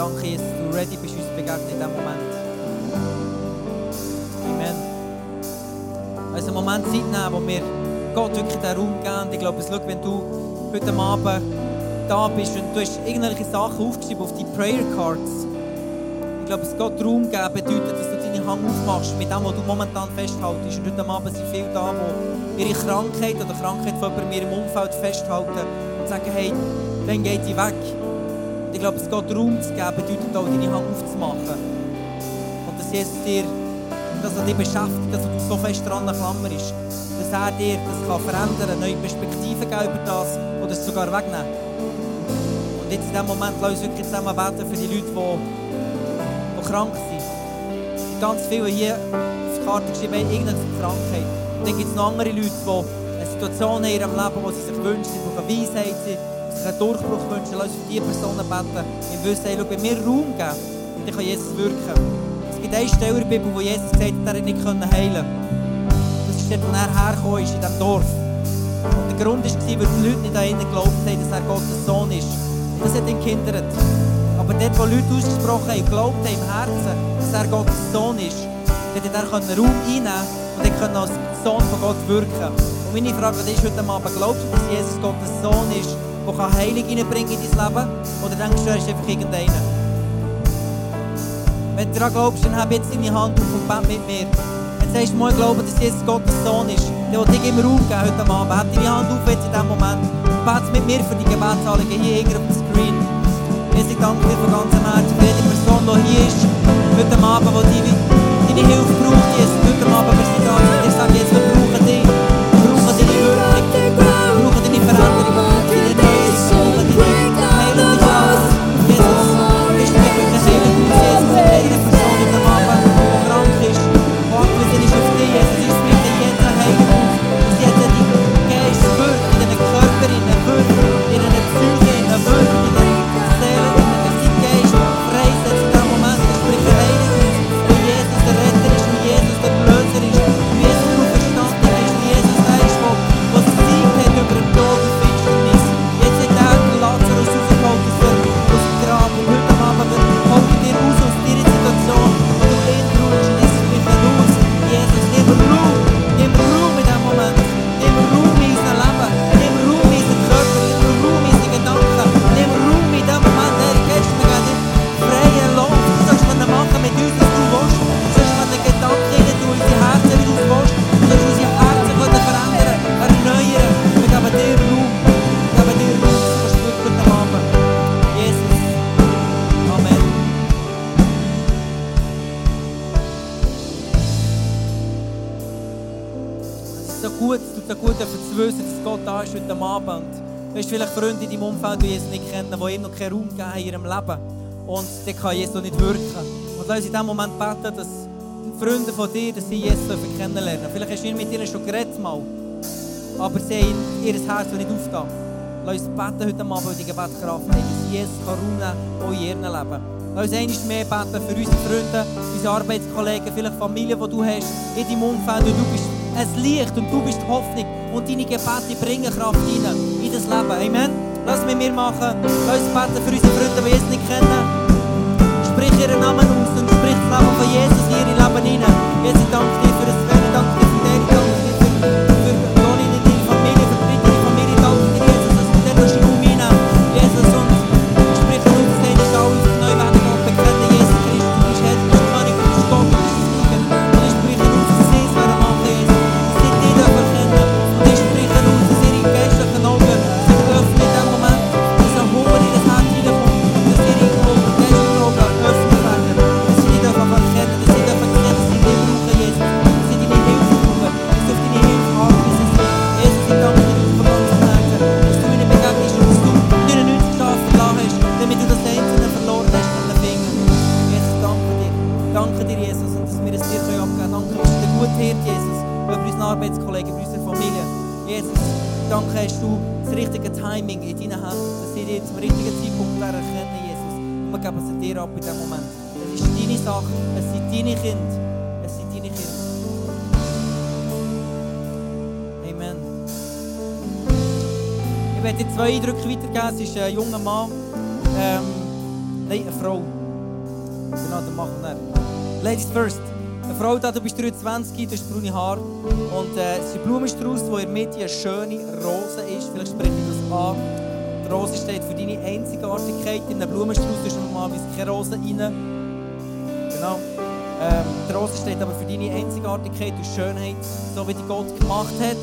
Danke, dass du ready bist, uns zu begegnen in diesem Moment. Amen. Also einen Moment Zeit nehmen, wo wir Gott wirklich den Raum geben. Ich glaube, schau, wenn du heute Abend da bist und du hast irgendwelche Sachen aufgeschrieben auf die Prayer Cards. Ich glaube, es Gott Raum geben bedeutet, dass du deine Hand aufmachst mit dem, was du momentan festhaltest. Und heute Abend sind viele da, die ihre Krankheit oder Krankheit von in ihrem Umfeld festhalten und sagen, hey, dann geht die weg. Und ich glaube, es Gott Raum zu geben bedeutet auch, deine Hand aufzumachen. Und dass Jesus dir, das, was dich beschäftigt, dass du so fest dran klammerst, dass er dir das kann verändern, neue Perspektiven geben über das oder es sogar wegnehmen. Und jetzt in diesem Moment lass uns wirklich zusammen beten für die Leute, die, die krank sind. Ganz viele hier auf die Karte geschrieben haben, irgendeine Krankheit. Und dann gibt es noch andere Leute, die eine Situation in ihrem Leben, wo sie sich wünschen, sie brauchen Weisheit, sich einen Durchbruch wünschen. Lass uns für diese Personen beten. Wir wissen, hey, schau, wenn wir Raum geben, dann kann Jesus wirken. Es gibt eine Stelle in der Bibel, wo Jesus gesagt hat, er hätte nicht heilen können. Das ist dort, wo er hergekommen ist, in diesem Dorf. Und der Grund war, weil die Leute nicht an ihn geglaubt haben, dass er Gottes Sohn ist. Das hat ihn gehindert. Aber dort, wo Leute ausgesprochen haben, glaubt haben im Herzen, dass er Gottes Sohn ist, dort hat er Raum einnehmen und er konnte als Sohn von Gott wirken. Und meine Frage ist heute Abend, glaubst du, dass Jesus Gottes Sohn ist, der Heilung reinbringen in dein Leben? Oder denkst du, er ist einfach irgendeiner? Wenn du daran glaubst, dann habe jetzt deine Hand auf und bete mit mir. Wenn du sagst, ich glaube, dass Jesus Gottes Sohn ist, dann will ich ihm Raum geben heute Abend. Heb deine Hand auf jetzt in diesem Moment. Bete mit mir für die Gebetsanliegen hier irgendwo auf dem Screen. Jesus, ich danke dir von ganzem Herzen für jede Person, die hier ist, heute Abend, die deine, Hilfe braucht, Jesus. Heute Abend, wir sind da ich sage jetzt, wir brauchen dich. Du hast vielleicht Freunde in deinem Umfeld, die Jesus nicht kennen, die ihm noch keinen Raum geben in ihrem Leben. Und der kann Jesus nicht wirken. Und lass uns in diesem Moment beten, dass Freunde von dir, dass sie Jesus kennenlernen Vielleicht hast du mit ihnen schon geredet mal. Aber sie haben ihr Herz noch nicht aufgetan. Lass uns beten heute Abend, weil die Gebetskraft haben, dass Jesus Raum nehmen kann, in ihrem Leben. Lass uns einmal mehr beten für unsere Freunde, unsere Arbeitskollegen, vielleicht Familie, die du hast, in deinem Umfeld. Und du bist ein Licht und du bist die Hoffnung. Und deine Gebete bringen Kraft rein das Leben. Amen. Lass mit mir machen. Lass uns beten für unsere Freunde, die Jesus nicht kennen. Sprich ihren Namen aus und sprich das Leben von Jesus in ihre Leben hinein. Jesus, ich danke dir Ladies first. Eine Frau da, du bist 23, du hast braune Haare. Und äh, es ist ein Blumenstrauß, der in der Mitte eine schöne Rose ist. Vielleicht spreche ich das an. Die Rose steht für deine Einzigartigkeit. In einem Blumenstrauß ist normalerweise keine Rose rein. Genau. Ähm, die Rose steht aber für deine Einzigartigkeit und Schönheit, so wie die Gott gemacht hat.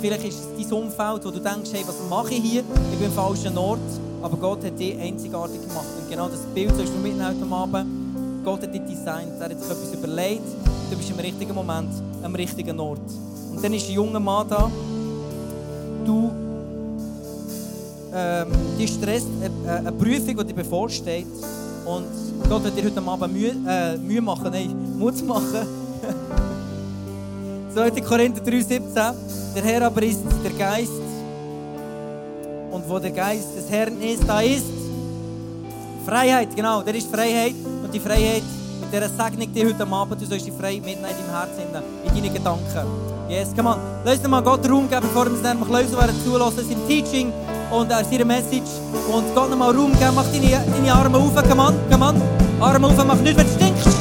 Vielleicht ist es dein Umfeld, wo du denkst, hey, was mache ich hier? Ich bin am falschen Ort. Aber Gott hat dich einzigartig gemacht. Und genau das Bild sollst du mitnehmen heute Abend. Gott hat dich designt. Er hat sich etwas überlegt. Du bist im richtigen Moment, am richtigen Ort. Und dann ist ein junger Mann da. Du ähm, dich stresst eine, eine Prüfung, die dir bevorsteht. Und Gott wird dir heute Abend Mühe, äh, Mühe machen, nein, Mut machen. 2. Korinther 3,17 Der Herr aber ist der Geist. Und wo der Geist des Herrn ist, da ist Freiheit, genau, der ist Freiheit. Und die Freiheit, mit dieser Segnung, die heute Abend, du sollst die Freiheit mitnehmen in deinem Herzen, in deinen Gedanken. Yes, come on. Lass uns mal Gott Raum geben, bevor wir es nämlich lösen werden, zulassen, sein Teaching und äh, seine Message. Und Gott noch mal Raum geben, mach deine, deine Arme auf, come on, come on. Arme auf, mach nicht, wenn du stinkst.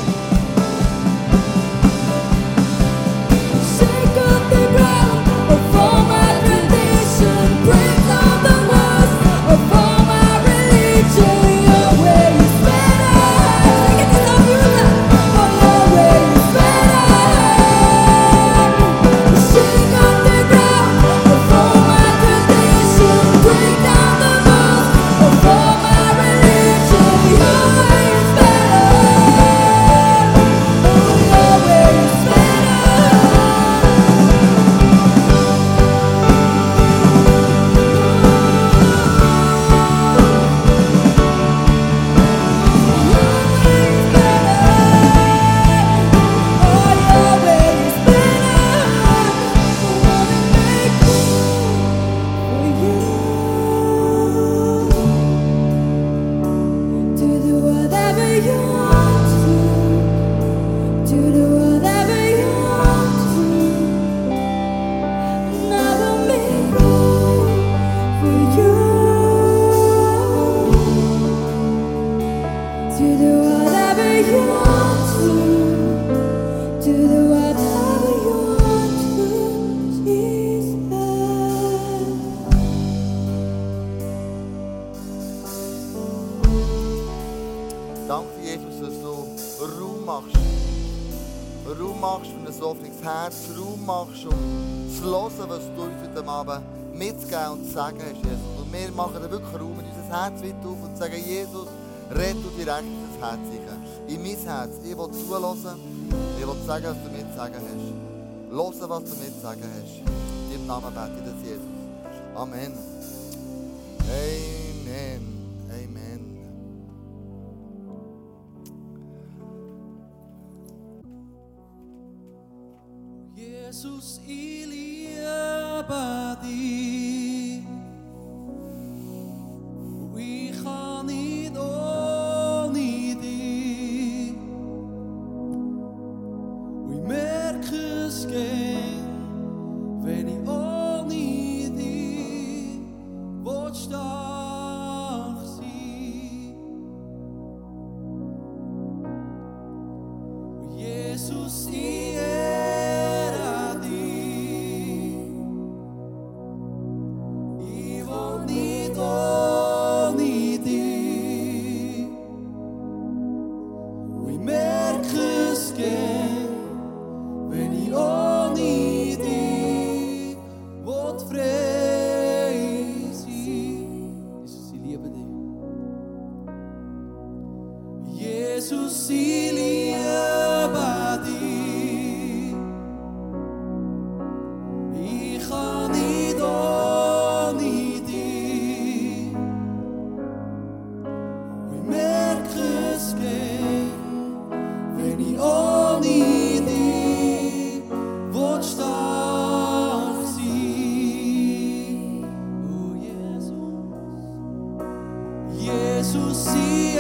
Was du mir zu sagen hast. In Namen bete ich das, Jesus. Amen. Amen. Amen. Jesus, ich liebe dich. ressuscita.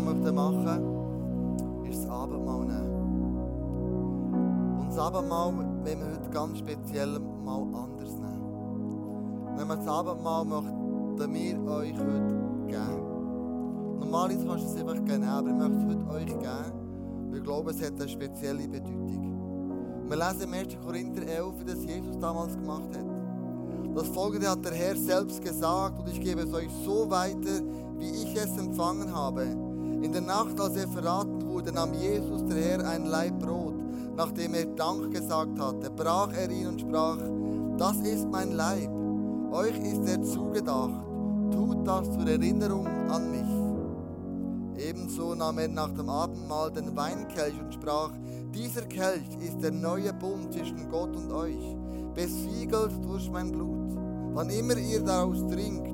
Miteinander möchten machen ist das Abendmahl nehmen. Und das Abendmahl wollen wir heute ganz speziell mal anders nehmen. Wenn wir das Abendmahl möchten wir euch heute geben. Normalerweise kannst du es einfach geben, aber ich möchte es heute euch geben, weil ich glaube, es hat eine spezielle Bedeutung. Wir lesen im 1. Korinther 11, wie das Jesus damals gemacht hat. Das folgende hat der Herr selbst gesagt und ich gebe es euch so weiter, wie ich es empfangen habe. In der Nacht, als er verraten wurde, nahm Jesus der Herr ein Laib Brot. Nachdem er Dank gesagt hatte, brach er ihn und sprach, das ist mein Leib, euch ist er zugedacht, tut das zur Erinnerung an mich. Ebenso nahm er nach dem Abendmahl den Weinkelch und sprach, dieser Kelch ist der neue Bund zwischen Gott und euch, besiegelt durch mein Blut. Wann immer ihr daraus trinkt,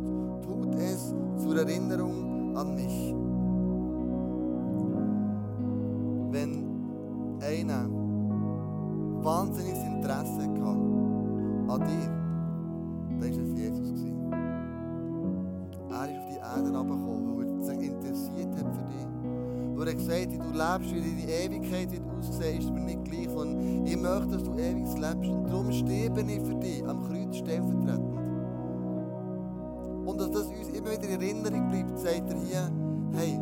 tut es zur Erinnerung an mich. Ewigkeit wird aussehen, ist mir nicht gleich. Und ich möchte, dass du ewig lebst. Und darum sterbe ich für dich am Kreuz stellvertretend. Und dass das uns immer wieder in Erinnerung bleibt, sagt er hier, hey,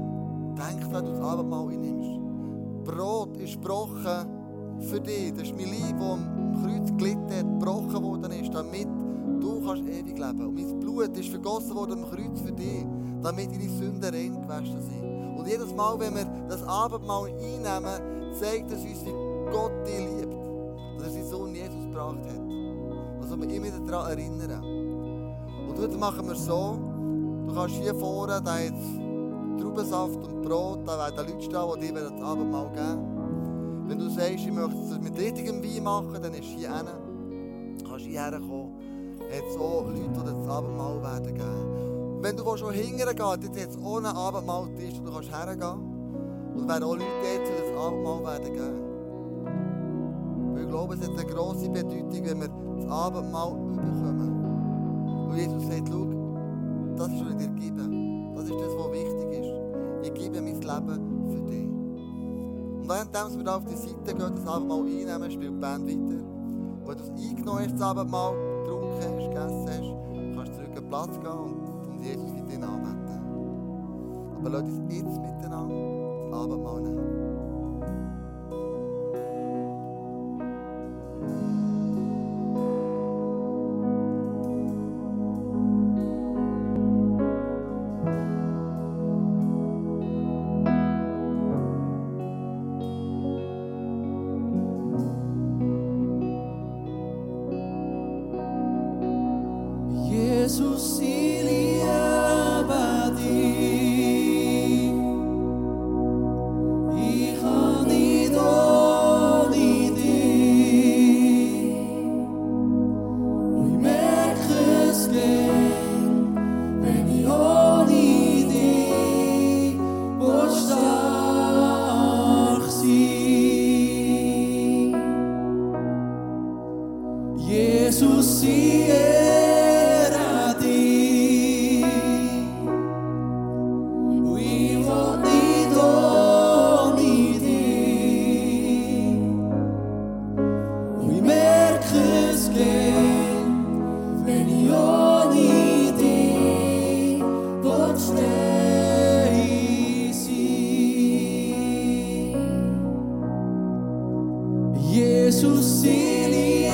denk, wenn du das Abendmahl einnimmst. Brot ist gebrochen für dich. Das ist mein Leib, das am Kreuz gelitten hat, gebrochen worden ist, damit du kannst ewig leben. Und mein Blut ist vergossen worden am Kreuz für dich, damit deine Sünden rein gewaschen sind. Und jedes Mal, wenn wir das Abendmahl einnehmen, zeigt es uns, wie Gott dich liebt. Dass er seinen Sohn Jesus gebracht hat. Also wir immer daran erinnern. Und heute machen wir so, du kannst hier vorne, da jetzt Traubensaft und Brot, da werden Leute stehen, die dir das Abendmahl geben. Wenn du sagst, ich möchte es mit richtigem Wein machen, dann ist hier hin. Du kannst hierher kommen. Hat es auch Leute, die das Abendmahl werden geben. Wenn du schon hingehen gehst, dort hat es einen Abendmahltisch, wo du kannst hergehen. Und werden auch Leute dort, die das Abendmahl werden geben. Weil ich glaube, es hat eine grosse Bedeutung, wenn wir das Abendmahl bekommen. Und Jesus sagt, schau, das ist, was ich dir gebe. Das ist das, was wichtig ist. Ich gebe mein Leben für dich. Und während wir auf die Seite gehen, das Abendmahl einnehmen, spielt die Band weiter. Und wenn du es eingenommen hast, das Abendmahl getrunken hast, gegessen hast, kannst du zurück an den Platz gehen und, Jesus weiterhin anbeten. Aber lass uns jetzt miteinander das Abendmahl nehmen. Yesus ini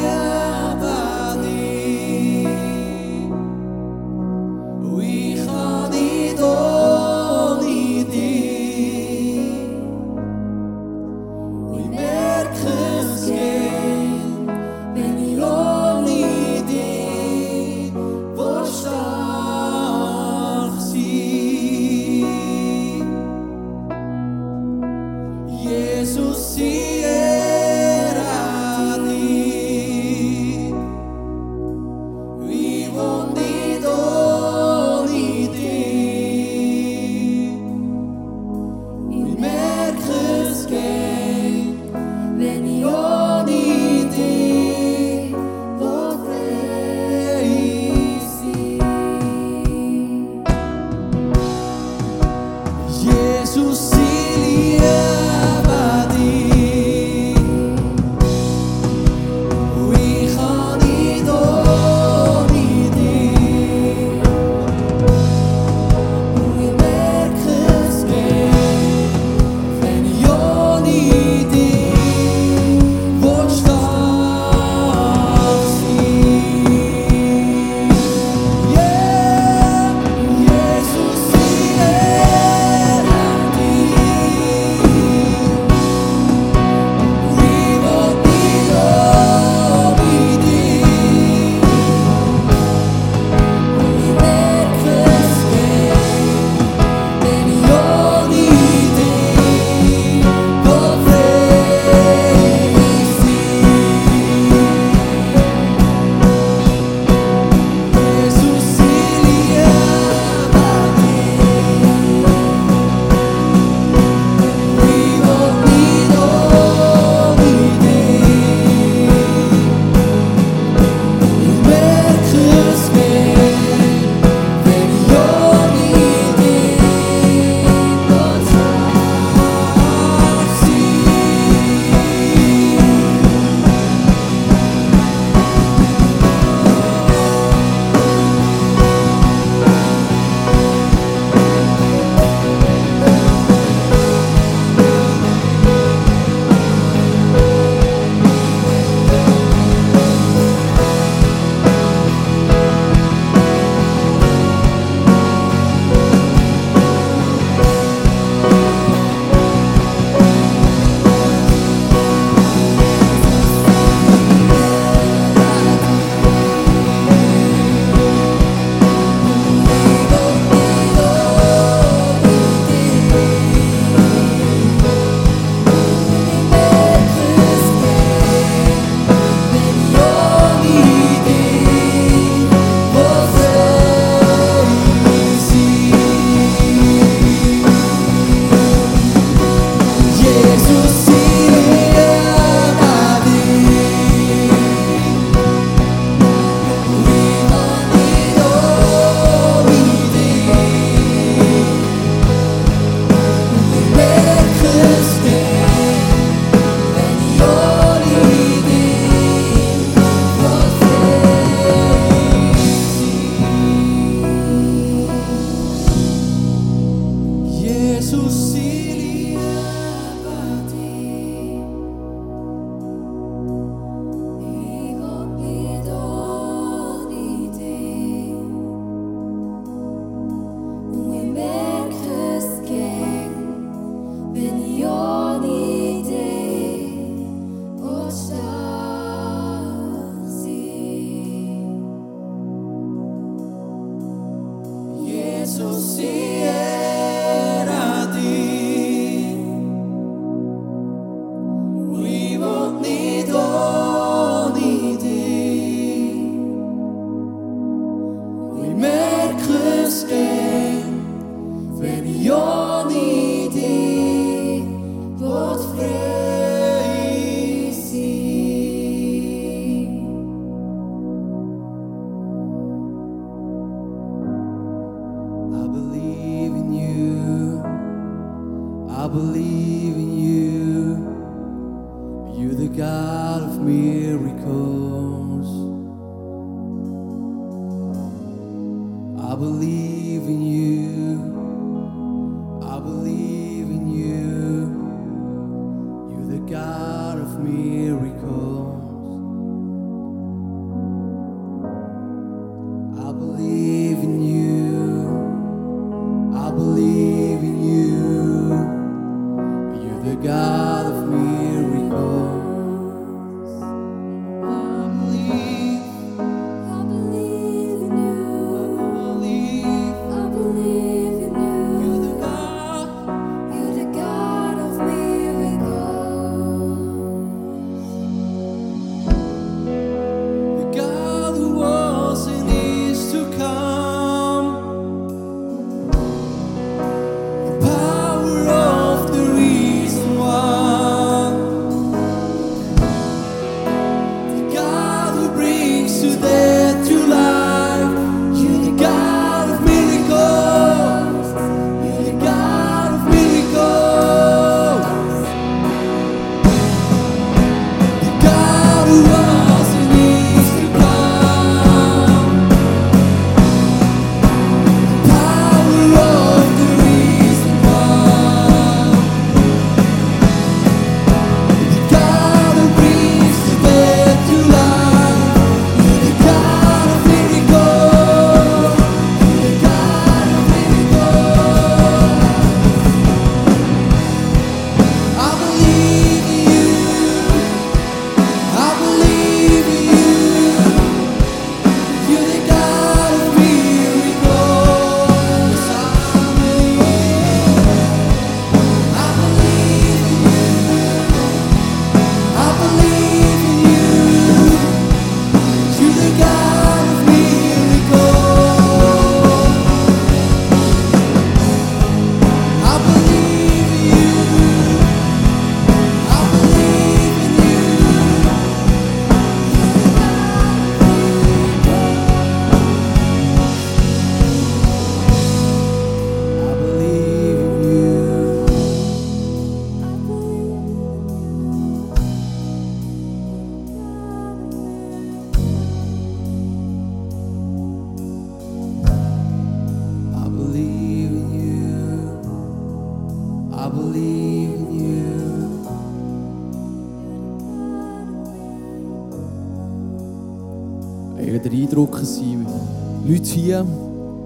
Hier,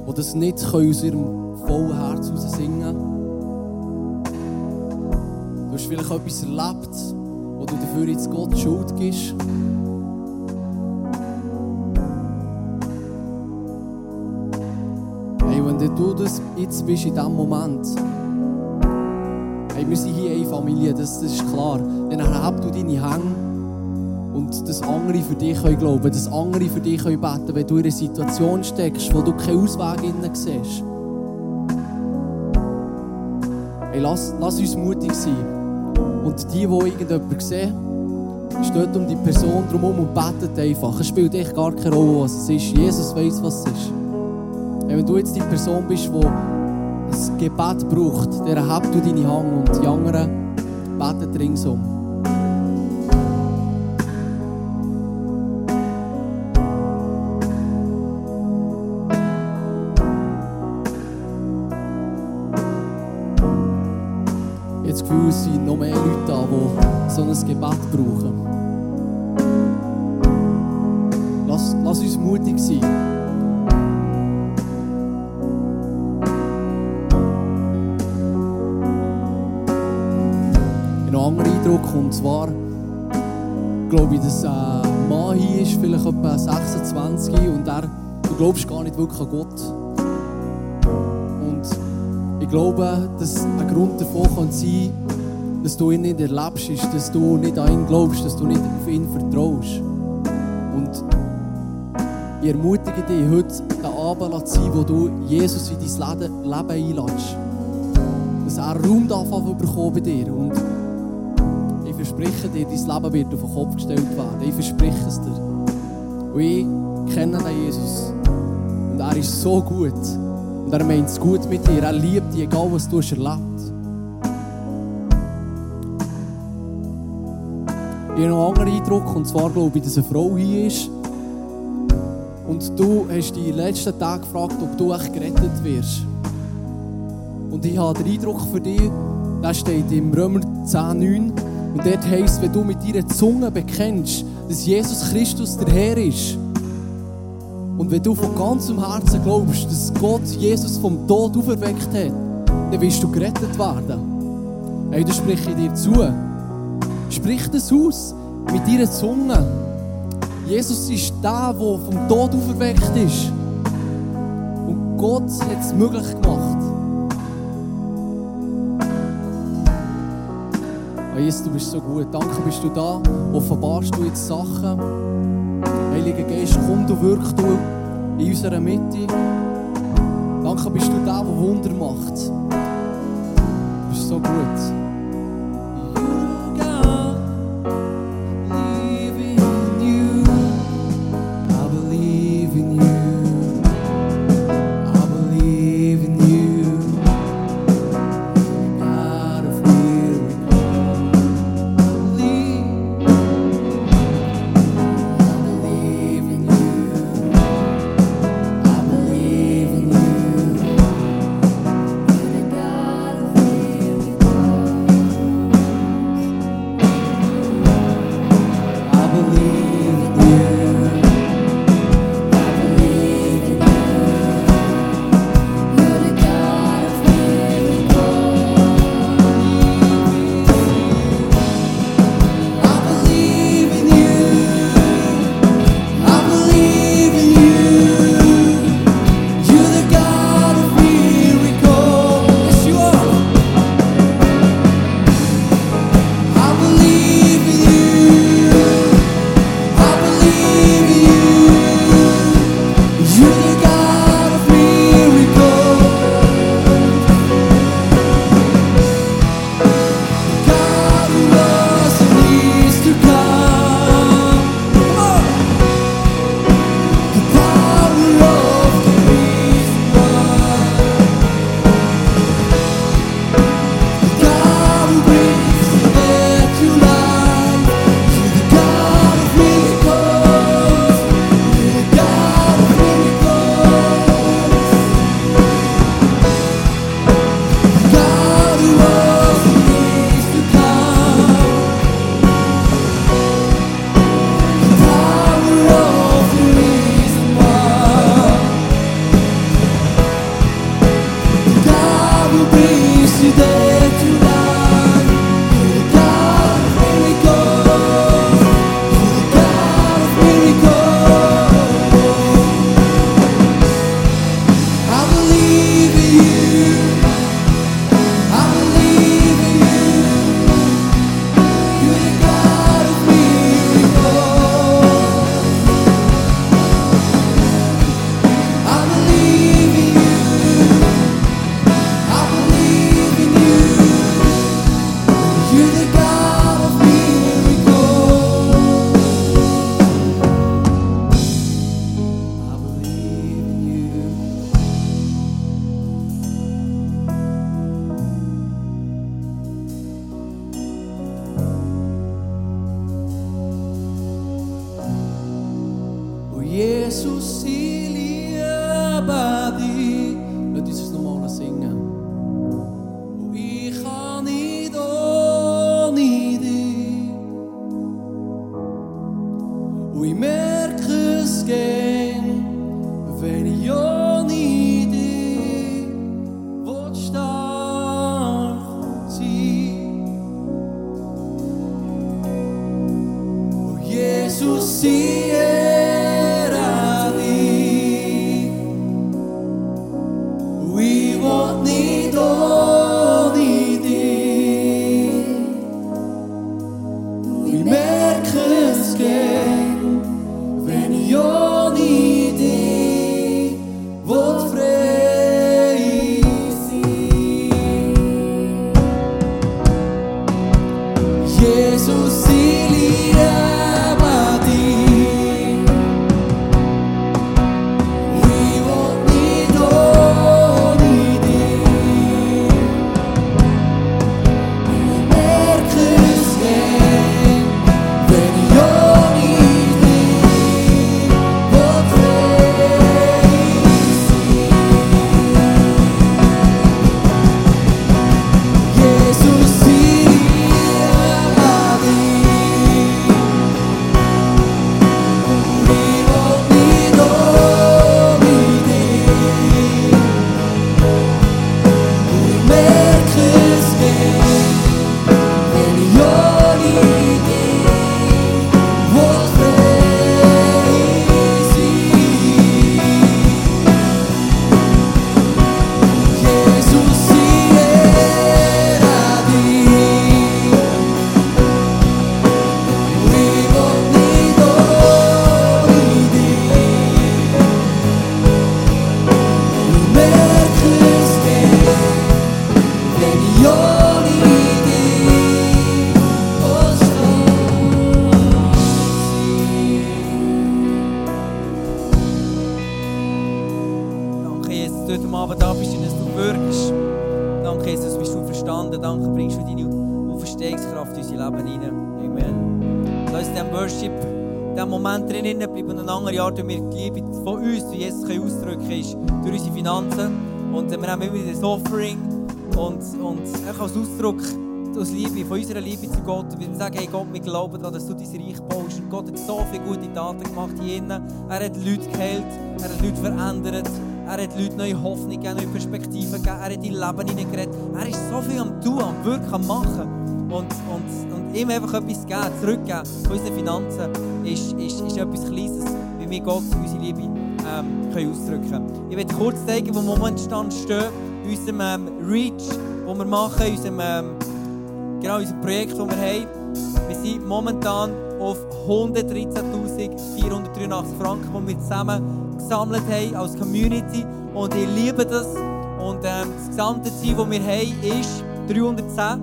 die das nicht können aus ihrem vollen Herz heraus singen können. Du hast vielleicht etwas erlebt, wo du dafür jetzt Gott Schuld gibst. Hey, wenn du das jetzt bist in diesem Moment, hey, wir sind hier eine Familie, das, das ist klar. Dann erheb du deine Hände und das andere für dich können glauben, das andere für dich können beten, wenn du in einer Situation steckst, wo du keinen Ausweg innen siehst. Hey, lass, lass uns mutig sein. Und die, die irgendjemanden sehen, steht um die Person drumherum und betet einfach. Es spielt echt gar keine Rolle, was es ist. Jesus weiß, was es ist. Hey, wenn du jetzt die Person bist, die ein Gebet braucht, dann erheb du deine Hand und die anderen beten ringsum. Nicht wirklich an Gott. Und ich glaube, dass ein Grund davon kann sein dass du ihn nicht erlebst, ist, dass du nicht an ihn glaubst, dass du nicht auf ihn vertraust. Und ich ermutige dich, heute den Abend zu sein, wo du Jesus in dein Leben einlässt. er Raum darf bekommen bei dir. Und ich verspreche dir, dein Leben wird auf den Kopf gestellt werden. Ich verspreche es dir. Und ich kenne den Jesus. Er ist so gut. Und er meint es gut mit dir. Er liebt dich, egal was du hast erlebt. Ich habe noch einen anderen Eindruck, und zwar glaube ich, dass eine Frau hier ist. Und du hast dich letzten Tagen gefragt, ob du echt gerettet wirst. Und ich habe den Eindruck für dich, das steht im Römer 10,9. Und dort heisst, wenn du mit deiner Zunge bekennst, dass Jesus Christus der Herr ist, und wenn du von ganzem Herzen glaubst, dass Gott Jesus vom Tod auferweckt hat, dann wirst du gerettet werden. Hey, das spreche ich dir zu. Sprich das aus mit deiner Zunge. Jesus ist der, der vom Tod auferweckt ist. Und Gott hat es möglich gemacht. Oh Jesus, du bist so gut. Danke, bist du da. Offenbarst du jetzt Sachen. Heiliger Geist, komm du, wirk du in unserer Mitte. Danke, bist du der, der Wunder macht. Du bist so gut. your immer wieder das Offering und, und einfach als Ausdruck aus Liebe, von unserer Liebe zu Gott. Wir sagen, hey Gott, wir glauben dass du dein Reich baust. Gott hat so viele gute Taten gemacht hier innen. Er hat Leute geheilt, er hat Leute verändert, er hat Leute neue Hoffnung gegeben, neue Perspektiven gegeben, er hat in Leben hineingeredet. Er ist so viel am Tun, am Wirken, am Machen. Und, und, und ihm einfach etwas geben, zurückgeben von unseren Finanzen, ist, ist, ist etwas Kleines, wie wir Gott unsere Liebe ähm, ausdrücken können. Ich werde kurz zeigen, wo wir momentan stehen, in unserem ähm, Reach, wo wir machen, in unserem, ähm, genau, unser Projekt, das wir haben. Wir sind momentan auf 113.483 Franken, die wir zusammen gesammelt haben als Community. Und ich liebe das. Und ähm, das gesamte Ziel, das wir haben, ist 310. Das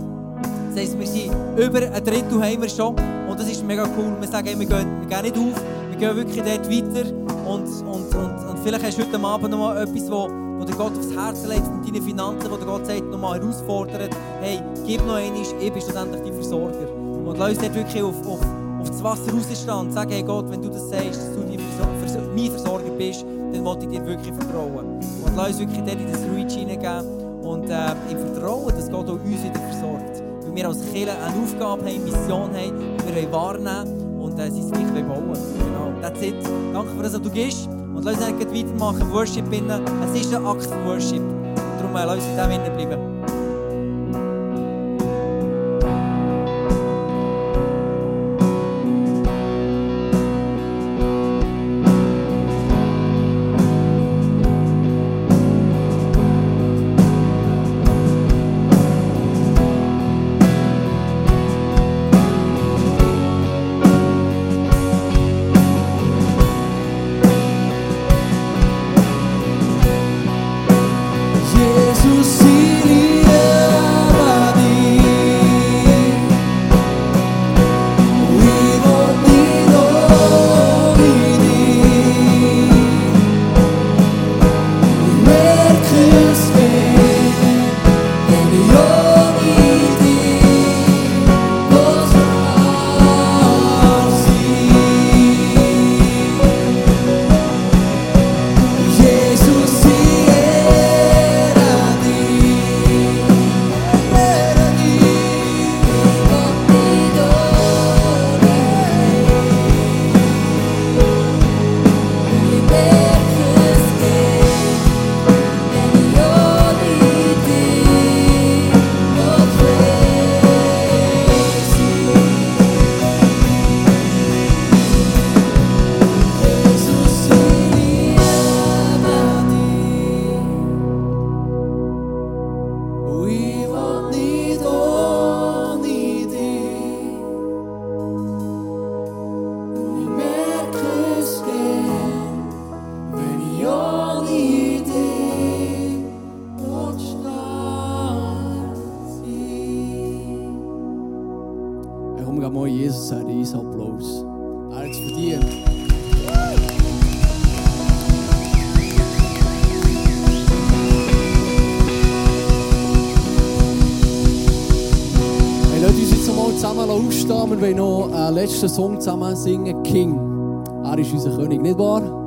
heisst, wir sind über ein Drittel haben wir schon. Und das ist mega cool. Wir sagen, wir gehen, wir gehen nicht auf, wir gehen wirklich dort weiter. Und, und, und vielleicht hast du heute Abend noch etwas, wo, wo der Gott aufs Herz legt mit deinen Finanzen, wo der Gott sagt, noch mal herausfordert. Hey, gib noch einmal, ich bin schlussendlich dein Versorger. Und lass uns dort wirklich auf, auf, auf das Wasser rausstehen und sagen, hey Gott, wenn du das sagst, dass du Versor mein Versorger bist, dann will ich dir wirklich vertrauen. Und lass uns wirklich dort in das Reach hineingeben und äh, im Vertrauen, dass Gott auch uns wieder versorgt. Weil wir als Kirche eine Aufgabe haben, eine Mission haben, die wir wahrnehmen und äh, sein Reich bauen Genau, that's it. Danke für das, was du gibst. Und lass uns nicht weitermachen, Worship innen. Es ist ein Akt von Worship. Darum lass uns in dem bleiben. Gebt mal Jesus einen riesen Applaus. Er hat es verdient. Hey, lasst uns jetzt mal zusammen aufstehen. Wir wollen noch einen letzten Song zusammen singen. King. Er ist unser König, nicht wahr?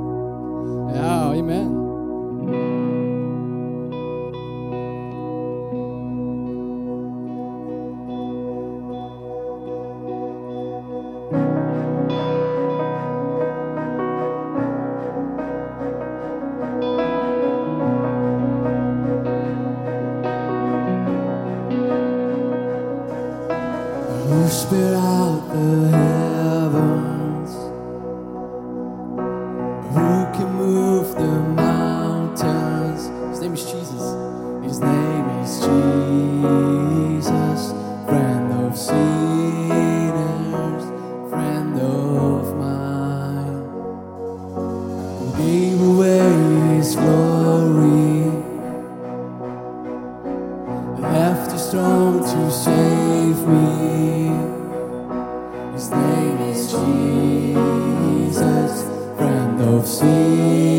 sim.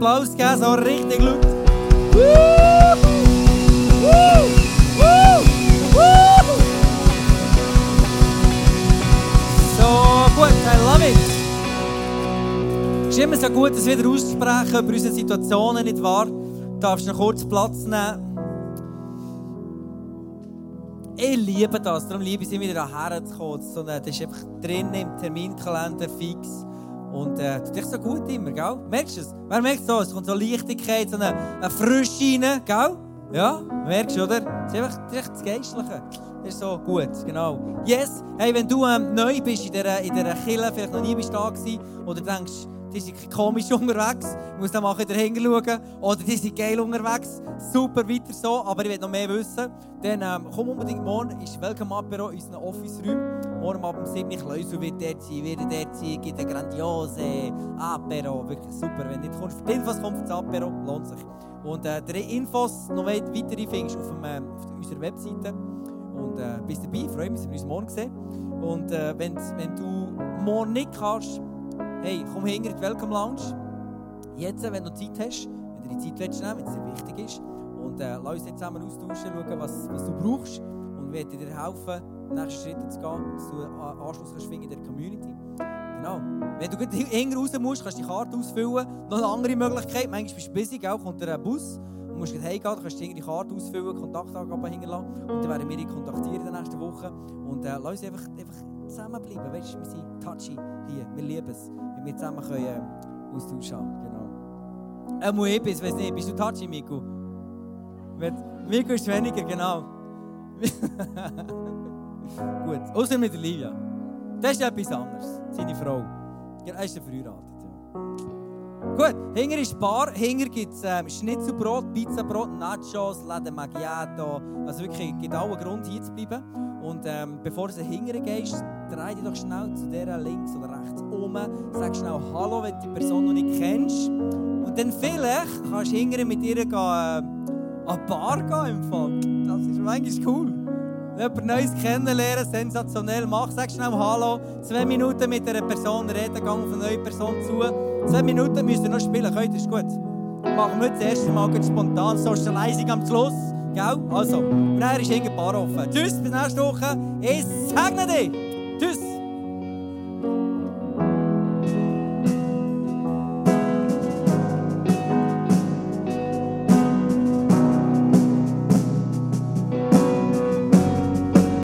Applaus geben, so richtig laut. So gut, I love it. Es ist immer so gut, wir wieder aussprechen über unsere Situationen, nicht wahr? Du darfst noch kurz Platz nehmen. Ich liebe das, darum liebe ich es immer wieder hierher zu kommen. Das ist einfach drin im Terminkalender fix. Und äh, tut dich so gut immer, gell? Merkst du es? Wer merkt so? Es kommt so Leichtigkeit, so eine, eine Frische rein, gell? Ja, merkst du, oder? Das ist einfach das, das Geistliche. Das ist so gut, genau. Yes, hey, wenn du ähm, neu bist in dieser, in dieser Kirche, vielleicht noch nie bist da gewesen, oder denkst, die sind komisch unterwegs, ich muss da mal wieder hinschauen, oder die sind geil unterwegs, super, weiter so, aber ich will noch mehr wissen, dann ähm, komm unbedingt morgen, ist Welcome Apero in unseren Office-Räumen. Morgen ab um 7 Uhr Kleusel wird dort sein, wird dort sein, gibt eine grandiose Apero, wirklich super. Wenn du nicht kommst, die Infos kommt das Apero, lohnt sich. Und äh, die Infos, noch weit- weitere findest du auf, dem, ähm, auf unserer Webseite. Und äh, bist dabei, freue mich, dass wir uns morgen sehen. Und äh, wenn du morgen nicht kannst, hey, komm hinter in die Welcome Lounge. Jetzt, wenn du Zeit hast, wenn du die Zeit willst nehmen, wenn es dir wichtig ist. Und äh, lass uns jetzt zusammen austauschen, schauen, was, was du brauchst. Und wir werden dir helfen, nächste Schritte zu gehen, dass du Anschluss kannst finden in der Community. Genau. Wenn du hinten raus musst, kannst du die Karte ausfüllen. Noch eine andere Möglichkeit, manchmal bist du busy, gell? kommt ein Bus und musst heimgehen, dann kannst du die Karte ausfüllen, Kontaktangaben hinterlassen und dann werden wir dich kontaktieren in der nächsten Woche. Und äh, lass uns einfach, einfach zusammenbleiben. Weißt du, wir sind touchy hier, wir lieben es, wir zusammen können, äh, Austausch haben Genau. Äh, muss ich bin, weiß nicht, bist du touchy, Miku? Miku ist weniger, genau. Gut, außer mit der Livia. Das ist etwas anderes. Seine Frau. Ja, er ist verheiratet. Gut, hinger ist Bar. Hinger gibt es ähm, Schnitzelbrot, Pizzabrot, Nachos, Latte Macchiato. Also wirklich, gibt auch einen Grund, hier zu bleiben. Und ähm, bevor du hingern gehst, dreh dich doch schnell zu der links oder rechts um. Sag schnell Hallo, wenn du die Person noch nicht kennst. Und dann vielleicht kannst du hingern mit ihr gehen, äh, an Bar gehen. Im Fall. Das ist manchmal cool. Jemand Neues kennenlernen, sensationell. Mach, sag schnell Hallo. Zwei Minuten mit einer Person reden, gang auf eine neue Person zu. Zwei Minuten müsst ihr noch spielen. Könnt ist gut. Machen wir das erste Mal ganz spontan Socializing am Schluss. Gell? Also, und dann ist irgendein Bar offen. Tschüss, bis nächste Woche. Ich segne dich. Tschüss.